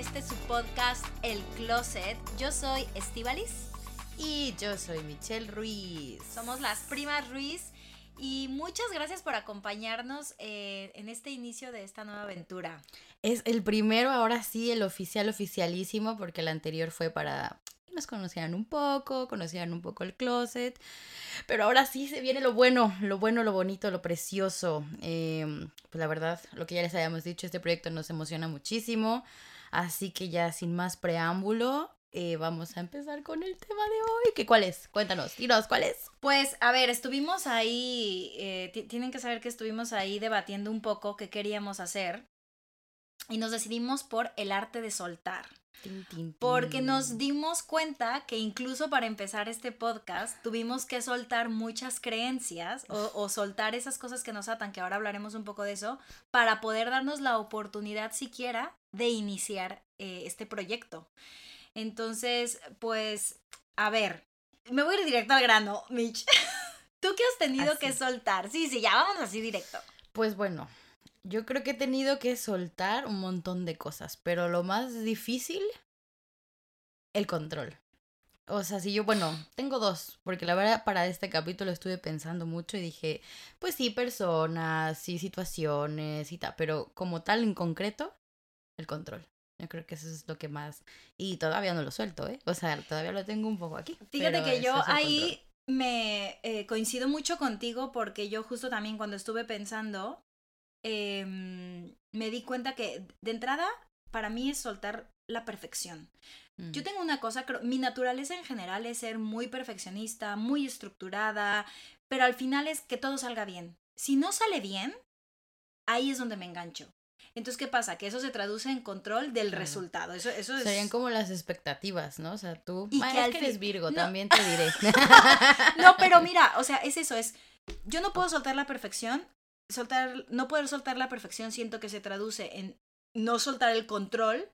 Este su podcast El Closet. Yo soy Estivalis, Y yo soy Michelle Ruiz. somos las primas Ruiz y muchas gracias por acompañarnos eh, en este inicio de esta nueva aventura. Es el primero, ahora sí, el oficial oficialísimo, porque el anterior fue para que nos conocieran un poco, conocieran un poco el closet. Pero ahora sí se viene lo bueno, lo bueno, lo bonito, lo precioso. Eh, pues la verdad, lo que ya les habíamos dicho, este proyecto nos emociona muchísimo. Así que ya sin más preámbulo, eh, vamos a empezar con el tema de hoy. ¿Qué cuál es? Cuéntanos, dinos, ¿cuál es? Pues, a ver, estuvimos ahí, eh, ti- tienen que saber que estuvimos ahí debatiendo un poco qué queríamos hacer y nos decidimos por el arte de soltar. Porque nos dimos cuenta que incluso para empezar este podcast tuvimos que soltar muchas creencias o, o soltar esas cosas que nos atan, que ahora hablaremos un poco de eso, para poder darnos la oportunidad siquiera de iniciar eh, este proyecto. Entonces, pues, a ver, me voy a ir directo al grano, Mitch. ¿Tú qué has tenido que soltar? Sí, sí, ya vamos así directo. Pues bueno, yo creo que he tenido que soltar un montón de cosas, pero lo más difícil, el control. O sea, si yo, bueno, tengo dos, porque la verdad para este capítulo estuve pensando mucho y dije, pues sí, personas, sí, situaciones y tal, pero como tal en concreto, el control. Yo creo que eso es lo que más... Y todavía no lo suelto, ¿eh? O sea, todavía lo tengo un poco aquí. Fíjate que yo ahí me eh, coincido mucho contigo porque yo justo también cuando estuve pensando, em, me di cuenta que de entrada para mí es soltar la perfección. control. Yo Mm. tengo una cosa, creo, mi naturaleza en general es ser muy perfeccionista, muy estructurada, pero al final es que todo salga bien. Si no sale bien, ahí es donde me engancho. Entonces, ¿qué pasa? Que eso se traduce en control del Claro. resultado. Eso, eso es... Serían como las expectativas, ¿no? O sea, tú... Y que es al que eres Virgo, No. también te diré. No, pero mira, o sea, es eso, es... Yo no puedo soltar la perfección. Soltar, no poder soltar la perfección siento que se traduce en no soltar el control.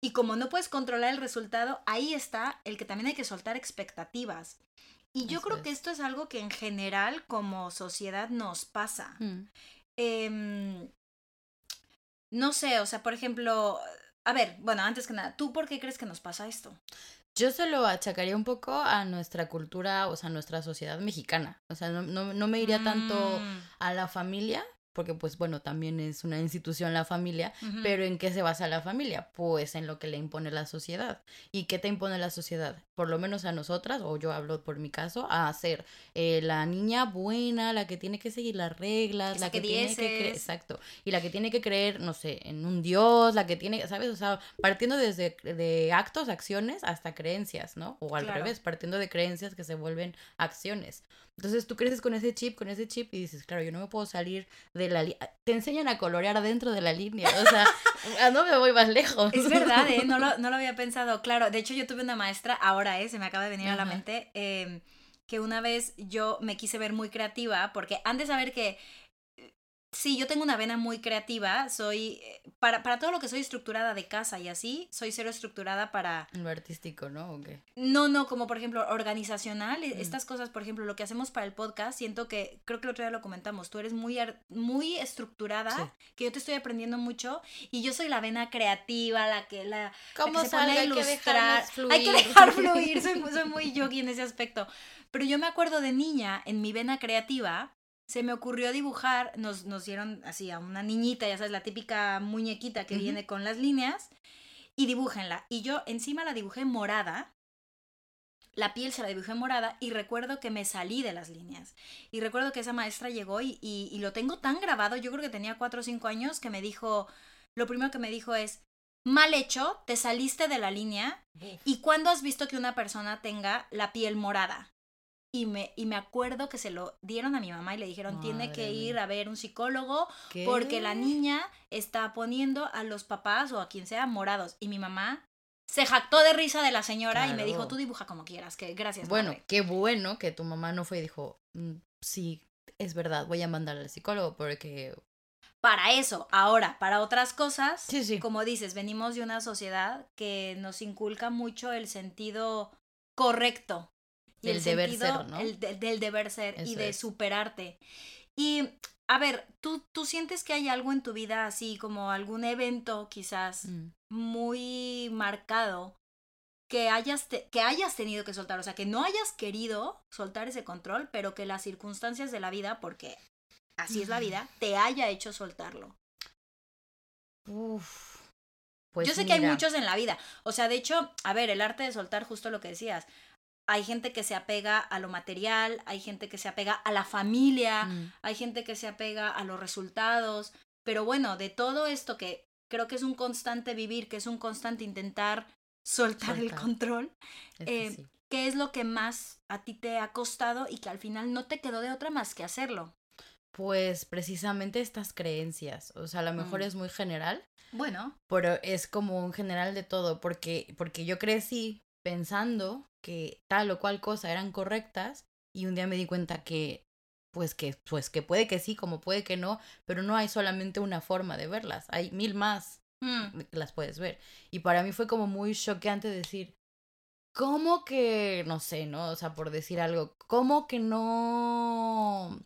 Y como no puedes controlar el resultado, ahí está el que también hay que soltar expectativas. Y yo Eso creo que es. esto es algo que en general como sociedad nos pasa. Mm. Em, no sé, o sea, por ejemplo, a ver, bueno, antes que nada, ¿tú por qué crees que nos pasa esto? Yo se lo achacaría un poco a nuestra cultura, o sea, a nuestra sociedad mexicana. O sea, no, no, no me iría tanto Mm, a la familia, porque pues bueno, también es una institución la familia, ujú. pero ¿en qué se basa la familia? Pues en lo que le impone la sociedad. ¿Y qué te impone la sociedad? Por lo menos a nosotras, o yo hablo por mi caso, a ser eh, la niña buena, la que tiene que seguir las reglas, Que la saque que tiene que creer, exacto, y la que tiene que creer, no sé, en un dios, la que tiene, ¿sabes? O sea, partiendo desde de actos, acciones, hasta creencias, ¿no? O al Claro. revés, partiendo de creencias que se vuelven acciones. Entonces tú creces con ese chip, con ese chip y dices, claro, yo no me puedo salir de la. Te enseñan a colorear adentro de la línea, o sea, ah, no me voy más lejos. Es verdad, ¿eh? No lo, no lo había pensado. Claro, de hecho yo tuve una maestra, ahora, ¿eh? Se me acaba de venir a la mente, eh, que una vez yo me quise ver muy creativa, porque han de saber que sí, yo tengo una vena muy creativa, soy, eh, para, para todo lo que soy estructurada de casa y así, soy cero estructurada para, Lo artístico, ¿no? ¿O qué? no, no, como por ejemplo organizacional, e- Mm. estas cosas, por ejemplo, lo que hacemos para el podcast, siento que, creo que el otro día lo comentamos, tú eres muy, muy estructurada, Sí. que yo te estoy aprendiendo mucho, y yo soy la vena creativa, la que, la, la ¿Cómo que se pone a Hay que ilustrar. Hay que dejar fluir, soy, soy muy yogi en ese aspecto. Pero yo me acuerdo de niña, en mi vena creativa, se me ocurrió dibujar, nos, nos dieron así a una niñita, ya sabes, la típica muñequita que viene con las líneas, y dibújenla. Y yo encima la dibujé morada, la piel se la dibujé morada, y recuerdo que me salí de las líneas. Y recuerdo que esa maestra llegó y, y, y lo tengo tan grabado, yo creo que tenía cuatro o cinco años, que me dijo, lo primero que me dijo es, mal hecho, te saliste de la línea, ¿y cuándo has visto que una persona tenga la piel morada? Y me, y me acuerdo que se lo dieron a mi mamá y le dijeron, tiene que ir a ver un psicólogo ¿Qué? porque la niña está poniendo a los papás o a quien sea morados. Y mi mamá se jactó de risa de la señora y me dijo, tú dibuja como quieras, que gracias. Bueno, madre". qué bueno que tu mamá no fue y dijo, "Mm, sí, es verdad, voy a mandar al psicólogo porque... Para eso, ahora, para otras cosas, Sí, sí. como dices, venimos de una sociedad que nos inculca mucho el sentido correcto. Y Del el deber sentido ser, ¿no? el de- del deber ser y de es. superarte. Y, a ver, ¿tú, ¿tú sientes que hay algo en tu vida así, como algún evento quizás Mm. muy marcado que hayas, te- que hayas tenido que soltar? O sea, que no hayas querido soltar ese control, pero que las circunstancias de la vida, porque así es la vida, te haya hecho soltarlo. Uf. Pues Yo sé que hay muchos en la vida. O sea, de hecho, a ver, el arte de soltar, justo lo que decías. Hay gente que se apega a lo material, hay gente que se apega a la familia, mm, hay gente que se apega a los resultados. Pero bueno, de todo esto que creo que es un constante vivir, que es un constante intentar soltar, el control, eh, sí. ¿qué es lo que más a ti te ha costado y que al final no te quedó de otra más que hacerlo? Pues precisamente estas creencias, o sea, a lo mejor Mm. es muy general, Bueno, pero es como un general de todo, porque, porque yo crecí pensando que tal o cual cosa eran correctas y un día me di cuenta que pues que pues que puede que sí, como puede que no, pero no hay solamente una forma de verlas, hay mil más mm, que las puedes ver. Y para mí fue como muy choqueante decir, ¿cómo que, no sé, no? O sea, por decir algo, ¿cómo que no,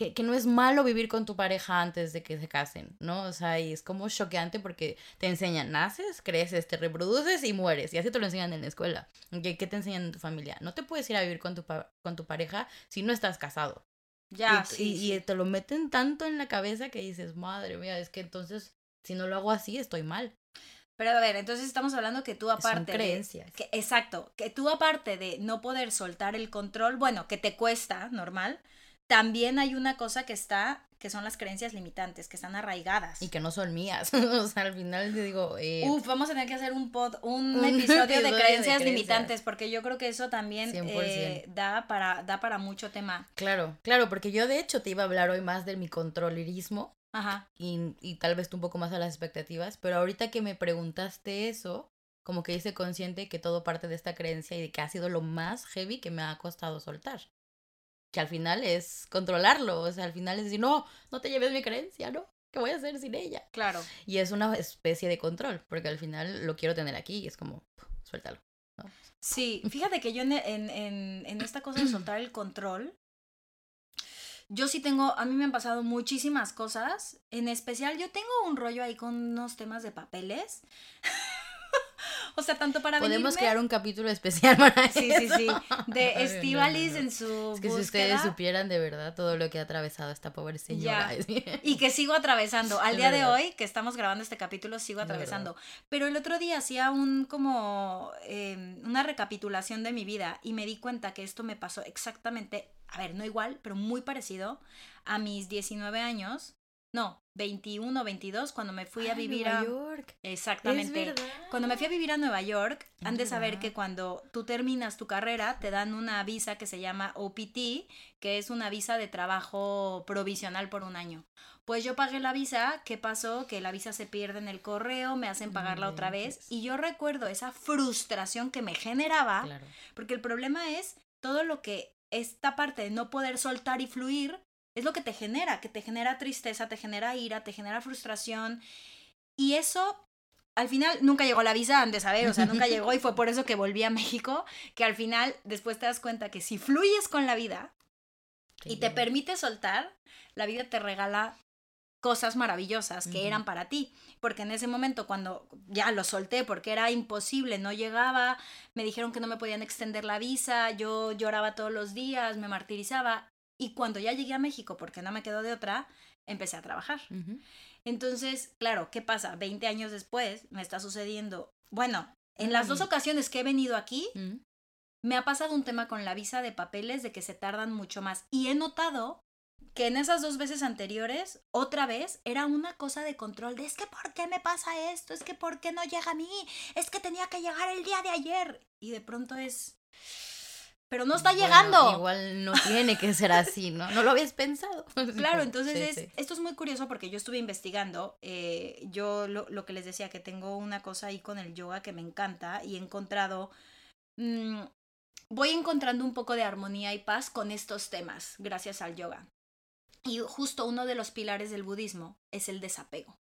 que, que no es malo vivir con tu pareja antes de que se casen, ¿no? O sea, y es como choqueante porque te enseñan, naces, creces, te reproduces y mueres. Y así te lo enseñan en la escuela. ¿Qué, qué te enseñan en tu familia? No te puedes ir a vivir con tu, con tu pareja si no estás casado. ya, y, sí, y- sí. y te lo meten tanto en la cabeza que dices, madre mía, es que entonces, si no lo hago así, estoy mal. Pero a ver, entonces estamos hablando que tú Son aparte de, creencias. que, exacto, que tú aparte de no poder soltar el control, bueno, que te cuesta, normal, también hay una cosa que está, que son las creencias limitantes, que están arraigadas. Y que no son mías. o sea, al final te digo, eh, Uf, vamos a tener que hacer un pod, un, Un episodio, episodio de de creencias creencias. limitantes, porque yo creo que eso también 100%. eh, da, para, da para mucho tema. claro, claro, porque yo de hecho te iba a hablar hoy más de mi controlerismo Ajá. y, y tal vez tú un poco más a las expectativas, pero ahorita que me preguntaste eso, como que hice consciente que todo parte de esta creencia y de que ha sido lo más heavy que me ha costado soltar. Que al final es controlarlo, o sea, al final es decir, no, no te lleves mi creencia, ¿no? ¿Qué voy a hacer sin ella? Claro. Y es una especie de control, porque al final lo quiero tener aquí y es como, suéltalo. ¿no? Sí, fíjate que yo en, en, en, en esta cosa de soltar el control, yo sí tengo, a mí me han pasado muchísimas cosas, en especial yo tengo un rollo ahí con unos temas de papeles. o sea, tanto para Podemos venirme- crear un capítulo especial para Sí, sí, eso. sí, de no, Estivalis no, no. en su Es que si ustedes supieran de verdad todo lo que ha atravesado esta pobre señora. Y que sigo atravesando. Al día de hoy, que estamos grabando este capítulo, sigo atravesando. Pero el otro día hacía un como eh, una recapitulación de mi vida y me di cuenta que esto me pasó exactamente, a ver, no igual, pero muy parecido a mis 19 años. No, 21 o 22, cuando me fui a Ay, vivir Nueva a... York. Exactamente. Es verdad. Cuando me fui a vivir a Nueva York, Es han de saber verdad. que cuando tú terminas tu carrera, te dan una visa que se llama OPT, que es una visa de trabajo provisional por un año. Pues yo pagué la visa, ¿qué pasó? Que la visa se pierde en el correo, me hacen pagarla otra vez. Y yo recuerdo esa frustración que me generaba, Claro. porque el problema es todo lo que esta parte de no poder soltar y fluir es lo que te genera, que te genera tristeza, te genera ira, te genera frustración. Y eso, al final, nunca llegó la visa, han de saber, o sea, nunca llegó y fue por eso que volví a México, que al final después te das cuenta que si fluyes con la vida y te permite soltar, la vida te regala cosas maravillosas que eran para ti. Porque en ese momento, cuando ya lo solté, porque era imposible, no llegaba, me dijeron que no me podían extender la visa, yo lloraba todos los días, me martirizaba. Y cuando ya llegué a México, porque no me quedó de otra, empecé a trabajar. Entonces, claro, ¿qué pasa? 20 años después me está sucediendo. Bueno, en las dos ocasiones que he venido aquí, Mm. me ha pasado un tema con la visa de papeles de que se tardan mucho más. Y he notado que en esas dos veces anteriores, otra vez, era una cosa de control de es que ¿por qué me pasa esto? Es que ¿por qué no llega a mí? Es que tenía que llegar el día de ayer. Y de pronto es... pero no está Bueno, llegando. igual no tiene que ser así, ¿no? No lo habías pensado. Claro, entonces Sí, es, sí. esto es muy curioso porque yo estuve investigando, eh, yo lo, lo que les decía, que tengo una cosa ahí con el yoga que me encanta y he encontrado, mm, voy encontrando un poco de armonía y paz con estos temas gracias al yoga. Y justo uno de los pilares del budismo es el desapego.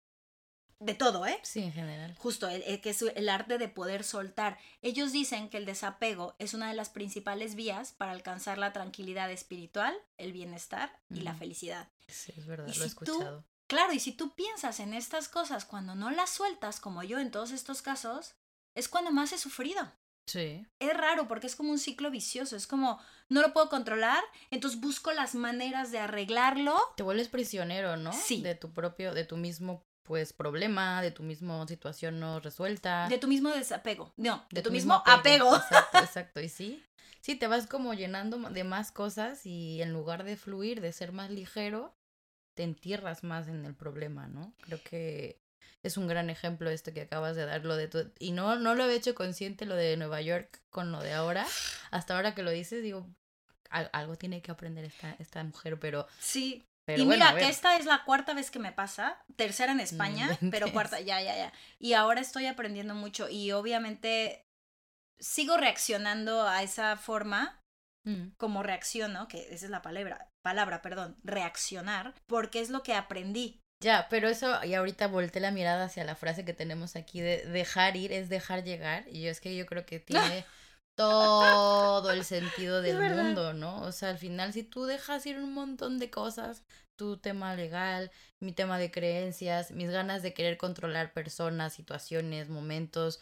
De todo, ¿eh? Sí, en general. Justo, el- el que es el arte de poder soltar. Ellos dicen que el desapego es una de las principales vías para alcanzar la tranquilidad espiritual, el bienestar y la felicidad. Sí, es verdad, Y lo he tú- escuchado. Claro, y si tú piensas en estas cosas cuando no las sueltas, como yo en todos estos casos, es cuando más he sufrido. Sí. Es raro porque es como un ciclo vicioso, es como no lo puedo controlar, entonces busco las maneras de arreglarlo. Te vuelves prisionero, ¿no? Sí. De tu propio, de tu mismo, pues, problema, de tu mismo situación no resuelta. De tu mismo desapego, no, de, de tu, mismo apego. Exacto, exacto. Y sí, sí, te vas como llenando de más cosas y en lugar de fluir, de ser más ligero, te entierras más en el problema, ¿no? Creo que es un gran ejemplo esto que acabas de dar, lo de tu... Y no, no lo había hecho consciente lo de Nueva York con lo de ahora. Hasta ahora que lo dices, digo, "Al- algo tiene que aprender esta, esta mujer, pero... Sí. Pero y bueno, mira, que esta es la cuarta vez que me pasa, tercera en España, pero inventes. cuarta, ya, ya, ya. Y ahora estoy aprendiendo mucho y obviamente sigo reaccionando a esa forma Mm, como reacciono, que esa es la palabra, palabra, perdón, reaccionar, porque es lo que aprendí. Ya, pero eso, y ahorita volteé la mirada hacia la frase que tenemos aquí de dejar ir es dejar llegar. Y yo es que yo creo que tiene todo el sentido del mundo, ¿no? O sea, al final, si tú dejas ir un montón de cosas, tu tema legal, mi tema de creencias, mis ganas de querer controlar personas, situaciones, momentos,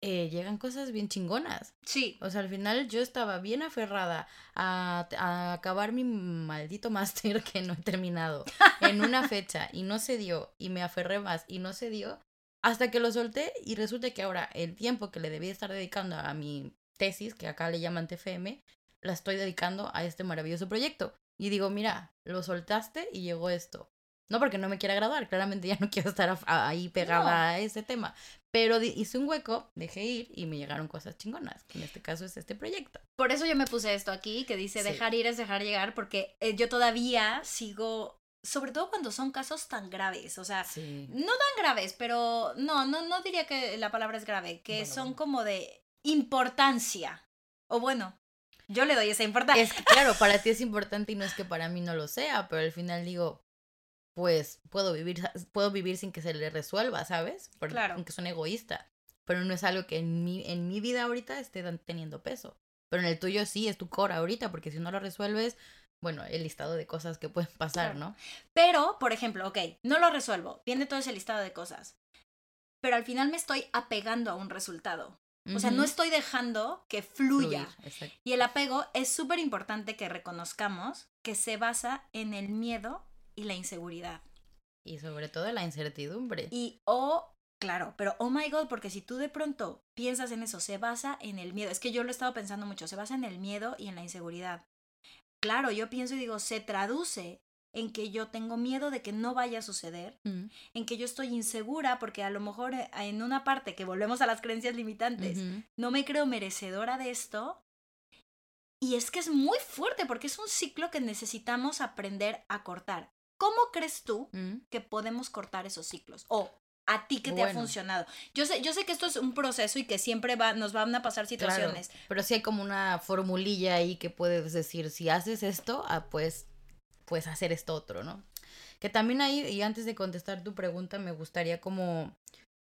eh, llegan cosas bien chingonas. Sí, O sea, al final yo estaba bien aferrada a, a acabar mi maldito máster que no he terminado en una fecha y no se dio y me aferré más y no se dio hasta que lo solté y resulta que ahora el tiempo que le debía estar dedicando a mi tesis, que acá le llaman TFM, la estoy dedicando a este maravilloso proyecto. Y digo, mira, lo soltaste y llegó esto. No porque no me quiera graduar, claramente ya no quiero estar ahí pegada No. a ese tema. Pero hice un hueco, dejé ir y me llegaron cosas chingonas. Que en este caso es este proyecto. por eso yo me puse esto aquí, que dice Sí. dejar ir es dejar llegar, porque eh, yo todavía sigo, sobre todo cuando son casos tan graves, o sea, Sí. no tan graves, pero no, no, no diría que la palabra es grave, que Bueno, son bueno. como de importancia. O bueno, yo le doy esa importancia. Es que, claro, para ti es importante y no es que para mí no lo sea, pero al final digo, pues puedo vivir, puedo vivir sin que se le resuelva, ¿sabes? Porque, Claro. Aunque son egoísta. Pero no es algo que en mi, en mi vida ahorita esté teniendo peso. Pero en el tuyo sí, es tu core ahorita, porque si no lo resuelves, bueno, el listado de cosas que pueden pasar, Claro. ¿no? Pero, por ejemplo, ok, no lo resuelvo, viene todo ese listado de cosas, pero al final me estoy apegando a un resultado. O sea, no estoy dejando que fluya. Fluir. Y el apego es súper importante que reconozcamos que se basa en el miedo y la inseguridad. Y sobre todo la incertidumbre. Y, oh, claro, pero oh my god, porque si tú de pronto piensas en eso, se basa en el miedo. Es que yo lo he estado pensando mucho, se basa en el miedo y en la inseguridad. Claro, yo pienso y digo, se traduce en que yo tengo miedo de que no vaya a suceder, Mm, en que yo estoy insegura porque a lo mejor eh, en una parte que volvemos a las creencias limitantes, no me creo merecedora de esto. Y es que es muy fuerte porque es un ciclo que necesitamos aprender a cortar. ¿Cómo crees tú Mm. que podemos cortar esos ciclos? O a ti que te ha funcionado. Yo sé, yo sé que esto es un proceso y que siempre va, nos van a pasar Claro, situaciones. pero sí hay como una formulilla ahí que puedes decir, si haces esto, ah, pues, pues hacer esto otro, ¿no? Que también ahí, y antes de contestar tu pregunta, me gustaría como,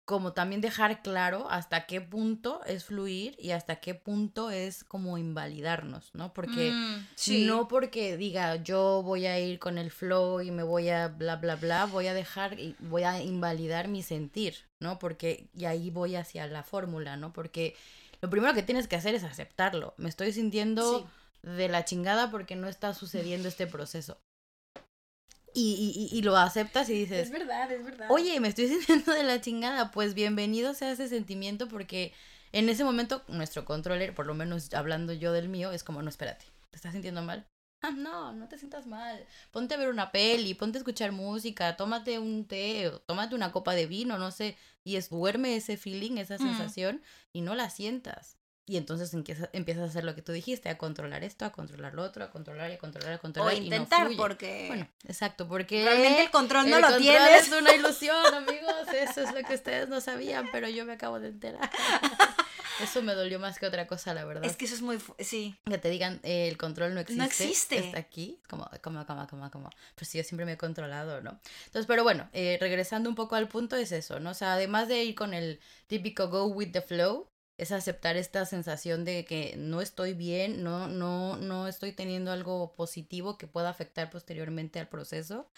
como también dejar claro hasta qué punto es fluir y hasta qué punto es como invalidarnos, ¿no? Porque Mm, sí. no porque diga yo voy a ir con el flow y me voy a bla bla bla, voy a dejar y voy a invalidar mi sentir, ¿no? Porque y ahí voy hacia la fórmula, ¿no? Porque lo primero que tienes que hacer es aceptarlo. Me estoy sintiendo Sí. de la chingada porque no está sucediendo este proceso. Y, y, y- lo aceptas y dices, Es verdad, es verdad. oye, me estoy sintiendo de la chingada, pues bienvenido sea ese sentimiento porque en ese momento nuestro controller, por lo menos hablando yo del mío, es como, no, espérate, ¿te estás sintiendo mal? Ah, no, no te sientas mal. Ponte a ver una peli, ponte a escuchar música, tómate un té, o tómate una copa de vino, no sé, y es duerme ese feeling, esa Mm. sensación y no la sientas. Y entonces empiezas, a hacer lo que tú dijiste, a controlar esto, a controlar lo otro, a controlar y a controlar, a controlar. O intentar, porque... Bueno, exacto, porque... Realmente el control no el lo control tienes. es una ilusión, amigos. Eso es lo que ustedes no sabían, pero yo me acabo de enterar. Eso me dolió más que otra cosa, la verdad. Es que eso es muy... Sí. Que te digan, eh, el control no existe. existe. Está aquí. Como, como, como, como, como. Pues sí, yo siempre me he controlado, ¿no? Entonces, pero bueno, eh, regresando un poco al punto, es eso, ¿no? O sea, además de ir con el típico go with the flow, es aceptar esta sensación de que no estoy bien, no, no, no estoy teniendo algo positivo que pueda afectar posteriormente al proceso.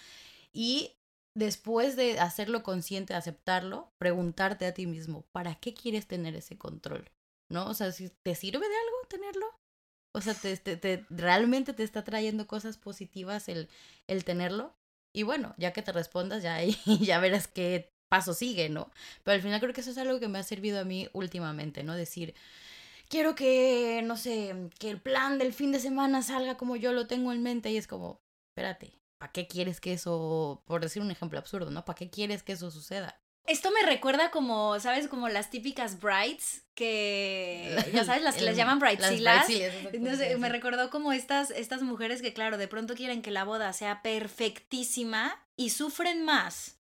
Y después de hacerlo consciente, aceptarlo, preguntarte a ti mismo, ¿para qué quieres tener ese control? ¿No? O sea, te sirve de algo tenerlo. O sea, te, te, te- realmente te está trayendo cosas positivas el, el tenerlo. Y bueno, ya que te respondas, ya ya verás qué paso sigue, ¿no? Pero al final creo que eso es algo que me ha servido a mí últimamente, ¿no? Decir, quiero que, no sé, que el plan del fin de semana salga como yo lo tengo en mente y es como, espérate, ¿para qué quieres que eso, por decir un ejemplo absurdo, ¿no? ¿Para qué quieres que eso suceda? Esto me recuerda como, ¿sabes? Como las típicas brides que, ya sabes, las que llaman las bridezillas, exacto, No sé, me recordó como estas, estas mujeres que, claro, de pronto quieren que la boda sea perfectísima y sufren más.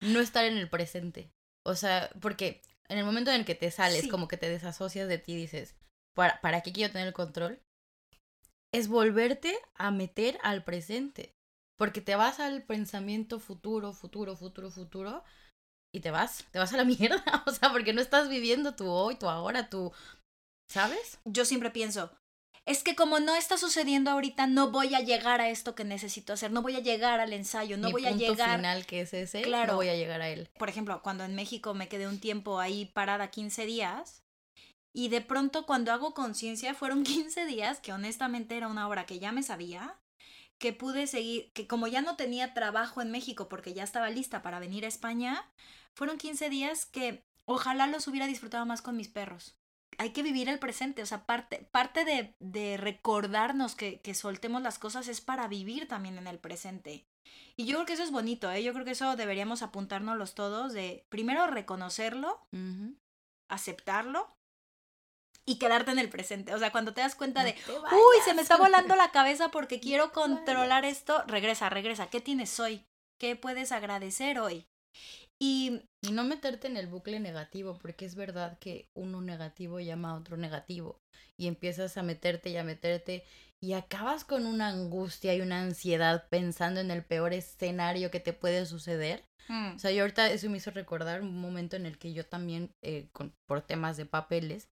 No estar en el presente. O sea, porque en el momento en el que te sales, Sí. como que te desasocias de ti, dices, ¿para, ¿para qué quiero tener el control? Es volverte a meter al presente. Porque te vas al pensamiento futuro, futuro, futuro, futuro, y te vas, te vas a la mierda. O sea, porque no estás viviendo tu hoy, tu ahora, tu... ¿Sabes? Yo siempre pienso, es que como no está sucediendo ahorita, no voy a llegar a esto que necesito hacer, no voy a llegar al ensayo, no Mi voy a llegar. final que es ese, Claro. no voy a llegar a él. Por ejemplo, cuando en México me quedé un tiempo ahí parada 15 días, y de pronto cuando hago conciencia fueron 15 días, que honestamente era una hora que ya me sabía, que pude seguir, que como ya no tenía trabajo en México porque ya estaba lista para venir a España, fueron 15 días que ojalá los hubiera disfrutado más con mis perros. Hay que vivir el presente, o sea, parte, parte de, de recordarnos que, que soltemos las cosas es para vivir también en el presente. Y yo creo que eso es bonito, ¿eh? Yo creo que eso deberíamos apuntárnoslos todos de primero reconocerlo, aceptarlo y quedarte en el presente. O sea, cuando te das cuenta de, No uy, se me está volando la cabeza porque quiero No controlar esto, regresa, regresa. ¿Qué tienes hoy? ¿Qué puedes agradecer hoy? Y Y no meterte en el bucle negativo, porque es verdad que uno negativo llama a otro negativo. Y empiezas a meterte y a meterte y acabas con una angustia y una ansiedad pensando en el peor escenario que te puede suceder. mm, O sea, yo ahorita eso me hizo recordar un momento en el que yo también, eh, con, por temas de papeles,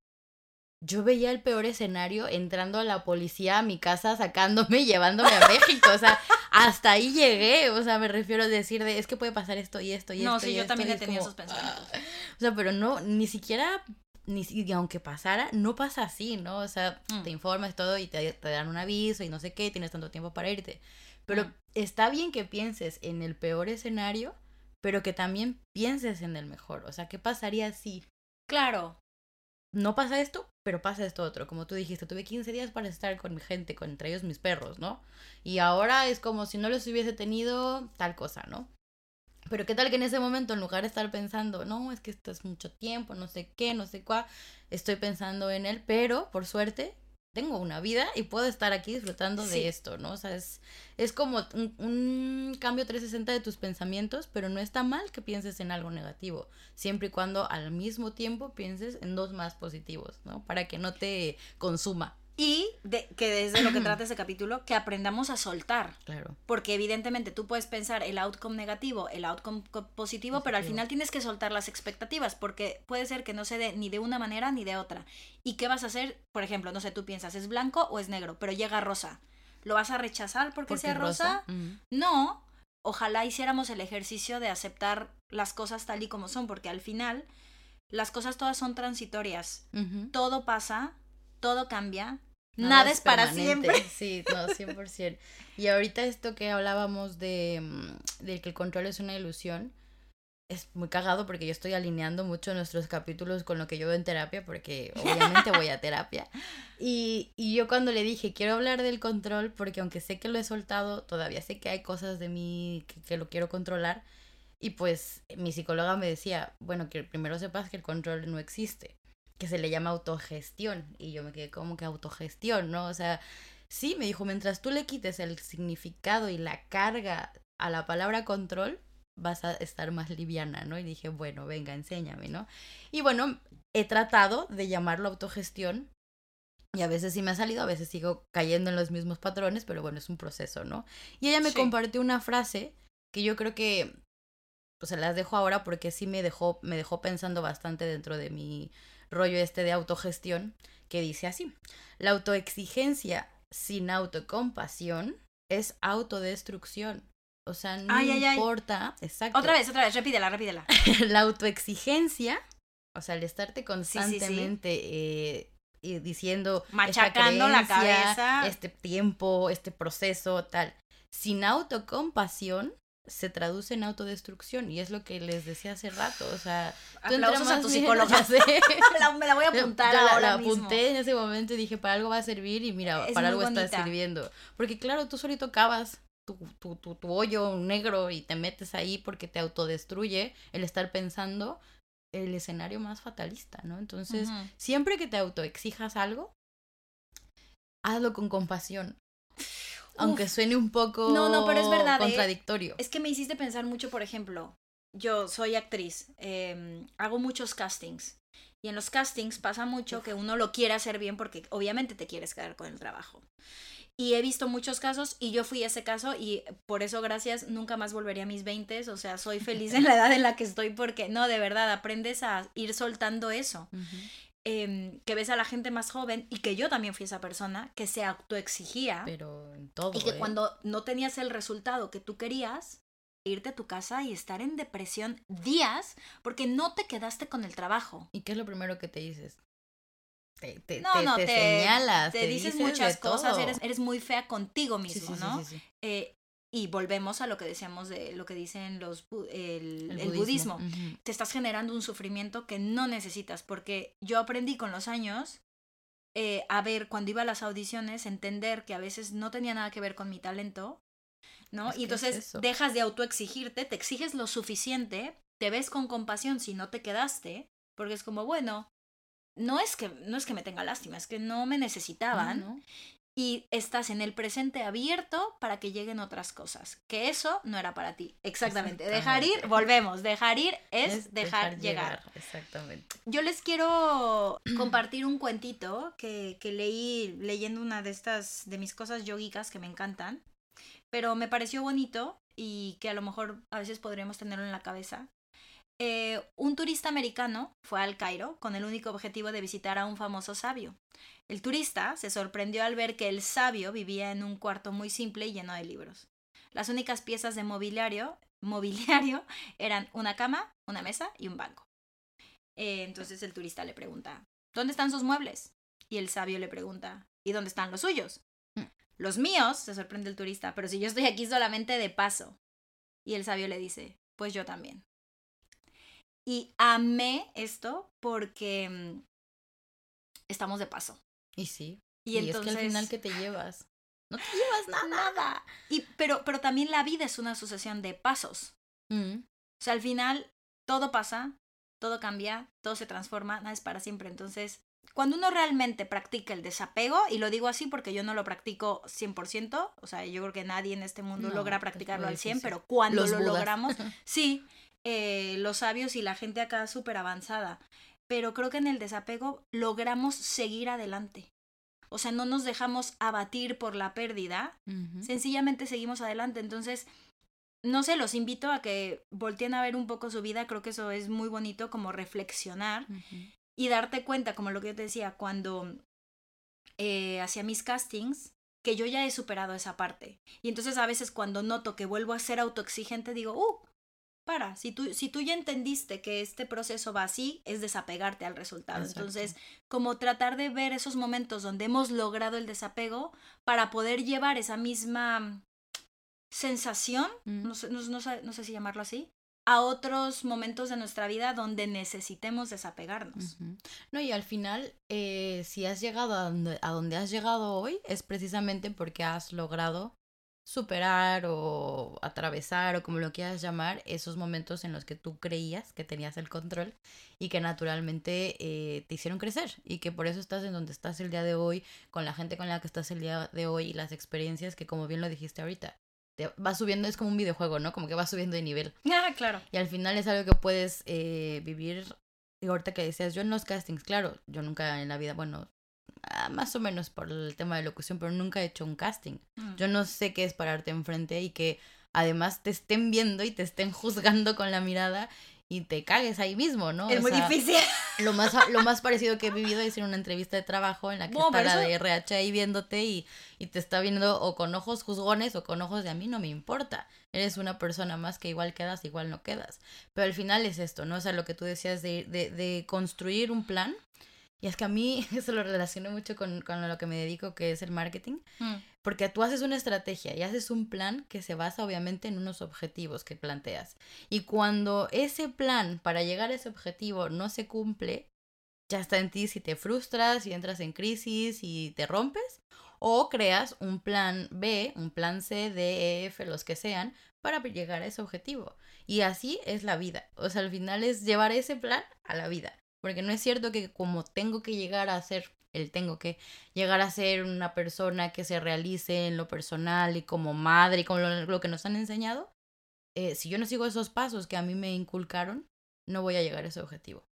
yo veía el peor escenario entrando a la policía a mi casa, sacándome y llevándome a México. O sea, hasta ahí llegué. O sea, me refiero a decir de, es que puede pasar esto y esto y no, esto. sí, y yo esto", también he tenido esos pensamientos. "Ah". O sea, pero no, ni siquiera, ni y aunque pasara, no pasa así, ¿no? O sea, Mm. te informas todo y te, te dan un aviso y no sé qué, tienes tanto tiempo para irte. Pero Mm. está bien que pienses en el peor escenario, pero que también pienses en el mejor. O sea, ¿qué pasaría si Claro, no pasa esto, pero pasa esto otro? Como tú dijiste, tuve 15 días para estar con mi gente, con entre ellos mis perros, ¿no? Y ahora es como si no los hubiese tenido tal cosa, ¿no? Pero qué tal que en ese momento, en lugar de estar pensando, no, es que esto es mucho tiempo, no sé qué, no sé cuál, estoy pensando en él, pero por suerte tengo una vida y puedo estar aquí disfrutando Sí. de esto, ¿no? O sea, es, es como un, un cambio 360 de tus pensamientos, pero no está mal que pienses en algo negativo, siempre y cuando al mismo tiempo pienses en dos más positivos, ¿no? Para que no te consuma, y de, que desde lo que trata ese capítulo, que aprendamos a soltar. claro. Porque evidentemente tú puedes pensar el outcome negativo, el outcome co- positivo, pero al final tienes que soltar las expectativas porque puede ser que no se dé ni de una manera ni de otra. ¿Y qué vas a hacer? Por ejemplo, no sé, tú piensas, ¿es blanco o es negro? Pero llega rosa. ¿Lo vas a rechazar porque, Porque sea rosa? Ujú. No. Ojalá hiciéramos el ejercicio de aceptar las cosas tal y como son, porque al final las cosas todas son transitorias. Todo pasa, todo cambia, nada, es, para permanente. siempre. Sí, no, 100%. Y ahorita esto que hablábamos de, mm, de que el control es una ilusión, es muy cagado porque yo estoy alineando mucho nuestros capítulos con lo que yo veo en terapia, porque obviamente voy a terapia. Y, y yo cuando le dije, quiero hablar del control, porque aunque sé que lo he soltado, todavía sé que hay cosas de mí que, que lo quiero controlar. Y pues mi psicóloga me decía, bueno, que primero sepas que el control no existe. Que se le llama autogestión. Y yo me quedé como que autogestión, ¿no? O sea, sí, me dijo, mientras tú le quites el significado y la carga a la palabra control, vas a estar más liviana, ¿no? Y dije, bueno, venga, enséñame, ¿no? Y bueno, he tratado de llamarlo autogestión. Y a veces sí me ha salido, a veces sigo cayendo en los mismos patrones, pero bueno, es un proceso, ¿no? Y ella me compartió una frase que yo creo que pues se las dejo ahora porque sí me dejó me dejó pensando bastante dentro de mi rollo este de autogestión, que dice así: La autoexigencia sin autocompasión es autodestrucción. O sea, no importa. Exacto. Otra vez, otra vez, repítela, repítela. la autoexigencia, o sea, el estarte constantemente eh, diciendo. Machacando la cabeza. Este tiempo, este proceso, tal. Sin autocompasión, se traduce en autodestrucción y es lo que les decía hace rato, o sea, aplausos a tu psicóloga. me la voy a apuntar ahora la, apunté en ese momento y dije, para algo va a servir y mira, para algo está sirviendo. Porque claro, tú solito cavas tu, tu, tu, tu, hoyo negro y te metes ahí porque te autodestruye el estar pensando el escenario más fatalista, ¿no? Entonces, siempre que te autoexijas algo, hazlo con compasión. Aunque suene un poco no, no, pero es verdad, ¿eh? contradictorio. Es que me hiciste pensar mucho, por ejemplo, yo soy actriz, em, hago muchos castings. Y en los castings pasa mucho que uno lo quiere hacer bien porque obviamente te quieres quedar con el trabajo. Y he visto muchos casos y yo fui ese caso y por eso gracias nunca más volvería a mis 20, o sea, soy feliz en la edad en la que estoy porque no, de verdad, aprendes a ir soltando eso. Em, que ves a la gente más joven y que yo también fui esa persona que se autoexigía. Pero en todo. Y que ¿eh? cuando no tenías el resultado que tú querías, irte a tu casa y estar en depresión días porque no te quedaste con el trabajo. ¿Y qué es lo primero que te dices? Te, te, no, no, te, señalas. Te, dices, muchas cosas, eres, eres, muy fea contigo mismo, ¿no? Eh, y volvemos a lo que decíamos de lo que dicen los el, budismo. Te estás generando un sufrimiento que no necesitas, porque yo aprendí con los años eh, a ver, cuando iba a las audiciones, entender que a veces no tenía nada que ver con mi talento, ¿no? y entonces dejas de autoexigirte, te exiges lo suficiente, te ves con compasión si no te quedaste, porque es como, bueno, no es que, no es que me tenga lástima, es que no me necesitaban. ¿no? Y estás en el presente abierto para que lleguen otras cosas. Que eso no era para ti. Exactamente. Dejar ir, volvemos. Dejar ir es, dejar, llegar. Exactamente. Yo les quiero compartir un cuentito que, que leí leyendo una de estas, de mis cosas yogicas que me encantan. Pero me pareció bonito y que a lo mejor a veces podríamos tenerlo en la cabeza. Eh, un turista americano fue al Cairo con el único objetivo de visitar a un famoso sabio. El turista se sorprendió al ver que el sabio vivía en un cuarto muy simple y lleno de libros. Las únicas piezas de mobiliario, mobiliario eran una cama, una mesa y un banco. Eh, entonces el turista le pregunta, ¿dónde están sus muebles? Y el sabio le pregunta, ¿y dónde están los suyos? Mm. Los míos, se sorprende el turista, pero si yo estoy aquí solamente de paso. Y el sabio le dice, pues yo también. Y amé esto porque mm, estamos de paso. Y sí. Y, entonces, es que al final que te llevas. No te llevas nada. Nada. Y, pero, pero también la vida es una sucesión de pasos. Mm. O sea, al final todo pasa, todo cambia, todo se transforma, nada es para siempre. Entonces, cuando uno realmente practica el desapego, y lo digo así porque yo no lo practico 100%, o sea, yo creo que nadie en este mundo logra practicarlo al 100, pero cuando lo logramos, sí, eh, los sabios y la gente acá súper avanzada. Pero creo que en el desapego logramos seguir adelante. O sea, no nos dejamos abatir por la pérdida, sencillamente seguimos adelante. Entonces, no sé, los invito a que volteen a ver un poco su vida, creo que eso es muy bonito como reflexionar y darte cuenta, como lo que yo te decía, cuando eh, hacía mis castings, que yo ya he superado esa parte. Y entonces a veces cuando noto que vuelvo a ser autoexigente, digo, uh, para. Si tú, si tú ya entendiste que este proceso va así, es desapegarte al resultado. Entonces, como tratar de ver esos momentos donde hemos logrado el desapego para poder llevar esa misma sensación, mm. no, sé, no, sé, si llamarlo así, a otros momentos de nuestra vida donde necesitemos desapegarnos. No, y al final, eh, si has llegado a donde, has llegado hoy, es precisamente porque has logrado superar o atravesar o como lo quieras llamar, esos momentos en los que tú creías que tenías el control y que naturalmente eh, te hicieron crecer y que por eso estás en donde estás el día de hoy, con la gente con la que estás el día de hoy y las experiencias que como bien lo dijiste ahorita, te va subiendo, es como un videojuego, ¿no? Como que va subiendo de nivel. Ah, claro. Y al final es algo que puedes eh, vivir. Y ahorita que decías, yo en los castings, claro, yo nunca en la vida, bueno, ah, más o menos por el tema de locución, pero nunca he hecho un casting. Mm. Yo no sé qué es pararte enfrente y que además te estén viendo y te estén juzgando con la mirada y te cagues ahí mismo, ¿no? Es O muy sea, difícil. Lo más, lo más parecido que he vivido es en una entrevista de trabajo en la que Bueno, está la eso- de RH ahí viéndote y, y te está viendo o con ojos juzgones o con ojos de a mí no me importa. Eres una persona más que igual quedas, igual no quedas. Pero al final es esto, ¿no? O sea, lo que tú decías de, de, de construir un plan. Y es que a mí eso lo relaciono mucho con, con lo que me dedico, que es el marketing. Mm. Porque tú haces una estrategia y haces un plan que se basa obviamente en unos objetivos que planteas. Y cuando ese plan para llegar a ese objetivo no se cumple, ya está en ti si te frustras, si entras en crisis y te rompes, o creas un plan B, un plan C, D, E, F, los que sean, para llegar a ese objetivo. Y así es la vida. O sea, al final es llevar ese plan a la vida. Porque no es cierto que como tengo que llegar a ser, el tengo que llegar a ser una persona que se realice en lo personal y como madre y como lo, lo que nos han enseñado, eh, si yo no sigo esos pasos que a mí me inculcaron, no voy a llegar a ese objetivo.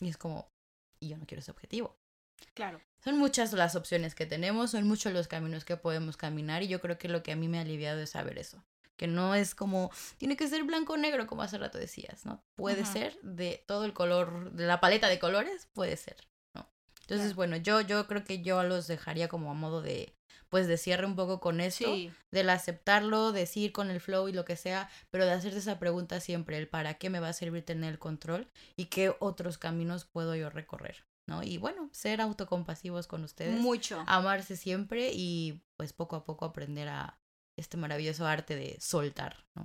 Y es como, y yo no quiero ese objetivo. Claro. Son muchas las opciones que tenemos, son muchos los caminos que podemos caminar y yo creo que lo que a mí me ha aliviado es saber eso. Que no es como, tiene que ser blanco o negro, como hace rato decías, ¿no? Puede Ajá. ser de todo el color, de la paleta de colores, puede ser. Entonces, bueno, yo, yo creo que yo los dejaría como a modo de, pues de cierre un poco con esto, Sí. del aceptarlo, decir con el flow y lo que sea, pero de hacerte esa pregunta siempre, el para qué me va a servir tener el control y qué otros caminos puedo yo recorrer, ¿no? Y bueno, ser autocompasivos con ustedes, Mucho. amarse siempre y pues poco a poco aprender a este maravilloso arte de soltar, ¿no?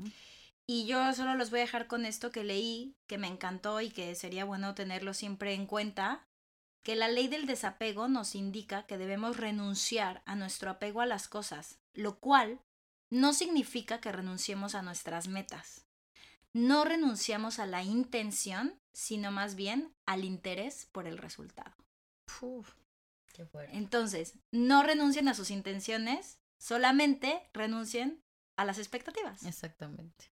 Y yo solo los voy a dejar con esto que leí, que me encantó y que sería bueno tenerlo siempre en cuenta, que la ley del desapego nos indica que debemos renunciar a nuestro apego a las cosas, lo cual no significa que renunciemos a nuestras metas. No renunciamos a la intención, sino más bien al interés por el resultado. Uf, qué. Entonces, no renuncien a sus intenciones, solamente renuncien a las expectativas. Exactamente.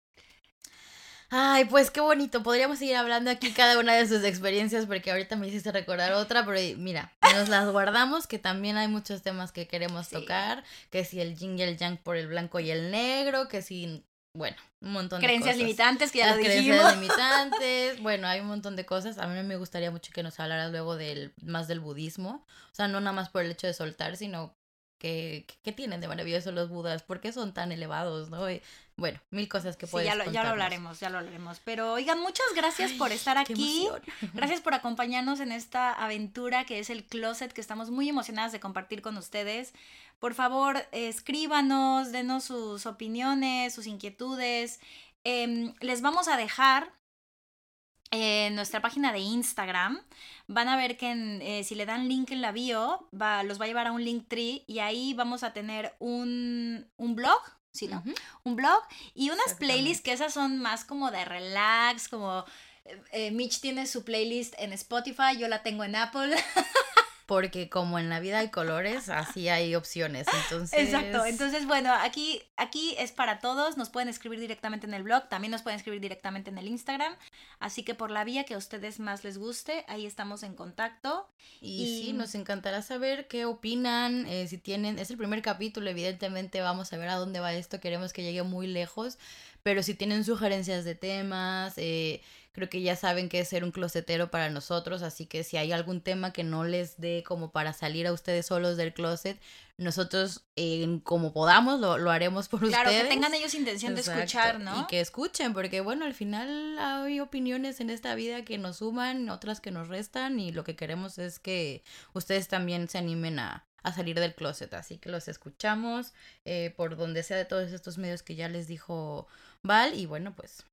Ay, pues qué bonito. Podríamos seguir hablando aquí cada una de sus experiencias porque ahorita me hiciste recordar otra, pero mira, nos las guardamos que también hay muchos temas que queremos Sí. tocar, que si el yin y el yang por el blanco y el negro, que si, bueno, un montón de Creencias cosas. limitantes, que ya Las lo creencias limitantes, bueno, hay un montón de cosas. A mí me gustaría mucho que nos hablaras luego del más del budismo, o sea, no nada más por el hecho de soltar, sino que qué tienen de maravilloso los budas, por qué son tan elevados, ¿no? Y, bueno, mil cosas que Sí, puedes ya lo, ya lo hablaremos, ya lo hablaremos. Pero oigan, muchas gracias por estar aquí. emoción. Gracias por acompañarnos en esta aventura que es el closet, que estamos muy emocionadas de compartir con ustedes. Por favor, escríbanos, denos sus opiniones, sus inquietudes. Em, les vamos a dejar en nuestra página de Instagram. Van a ver que en, eh, si le dan link en la bio, va, los va a llevar a un link tree y ahí vamos a tener un, un blog. Sí, ¿no? Un blog y unas playlists que esas son más como de relax, como eh, eh, Mitch tiene su playlist en Spotify, yo la tengo en Apple. Porque como en la vida hay colores, así hay opciones. Entonces. Exacto. Entonces, bueno, aquí, aquí es para todos. Nos pueden escribir directamente en el blog, también nos pueden escribir directamente en el Instagram. Así que por la vía que a ustedes más les guste, ahí estamos en contacto. Y, Y- sí, nos encantará saber qué opinan, eh, si tienen, es el primer capítulo, evidentemente vamos a ver a dónde va esto, queremos que llegue muy lejos, pero si tienen sugerencias de temas, eh, creo que ya saben que es ser un closetero para nosotros, así que si hay algún tema que no les dé como para salir a ustedes solos del closet, nosotros eh, como podamos lo, lo haremos por Claro, ustedes. que tengan ellos intención de escuchar, ¿no? Y que escuchen, porque bueno, al final hay opiniones en esta vida que nos suman, otras que nos restan, y lo que queremos es que ustedes también se animen a, a salir del closet. Así que los escuchamos eh, por donde sea de todos estos medios que ya les dijo Val, y bueno, pues,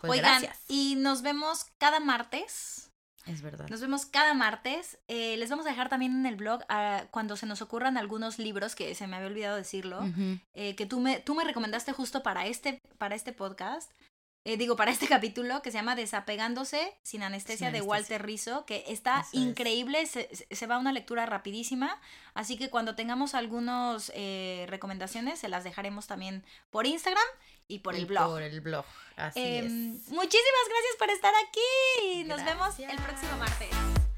pues Oigan, gracias. y nos vemos cada martes Es verdad. Nos vemos cada martes. Eh, les vamos a dejar también en el blog ah, cuando se nos ocurran algunos libros, que se me había olvidado decirlo, eh, que tú me, tú me recomendaste justo para este, para este podcast. Eh, digo, para este capítulo que se llama Desapegándose sin anestesia Sin de. Walter Rizzo, que está Eso increíble, se, se- se va una lectura rapidísima, así que cuando tengamos algunas recomendaciones se las dejaremos también por Instagram y por Y el blog. Por el blog. Así Em, es. Muchísimas gracias por estar aquí. Nos vemos el próximo martes.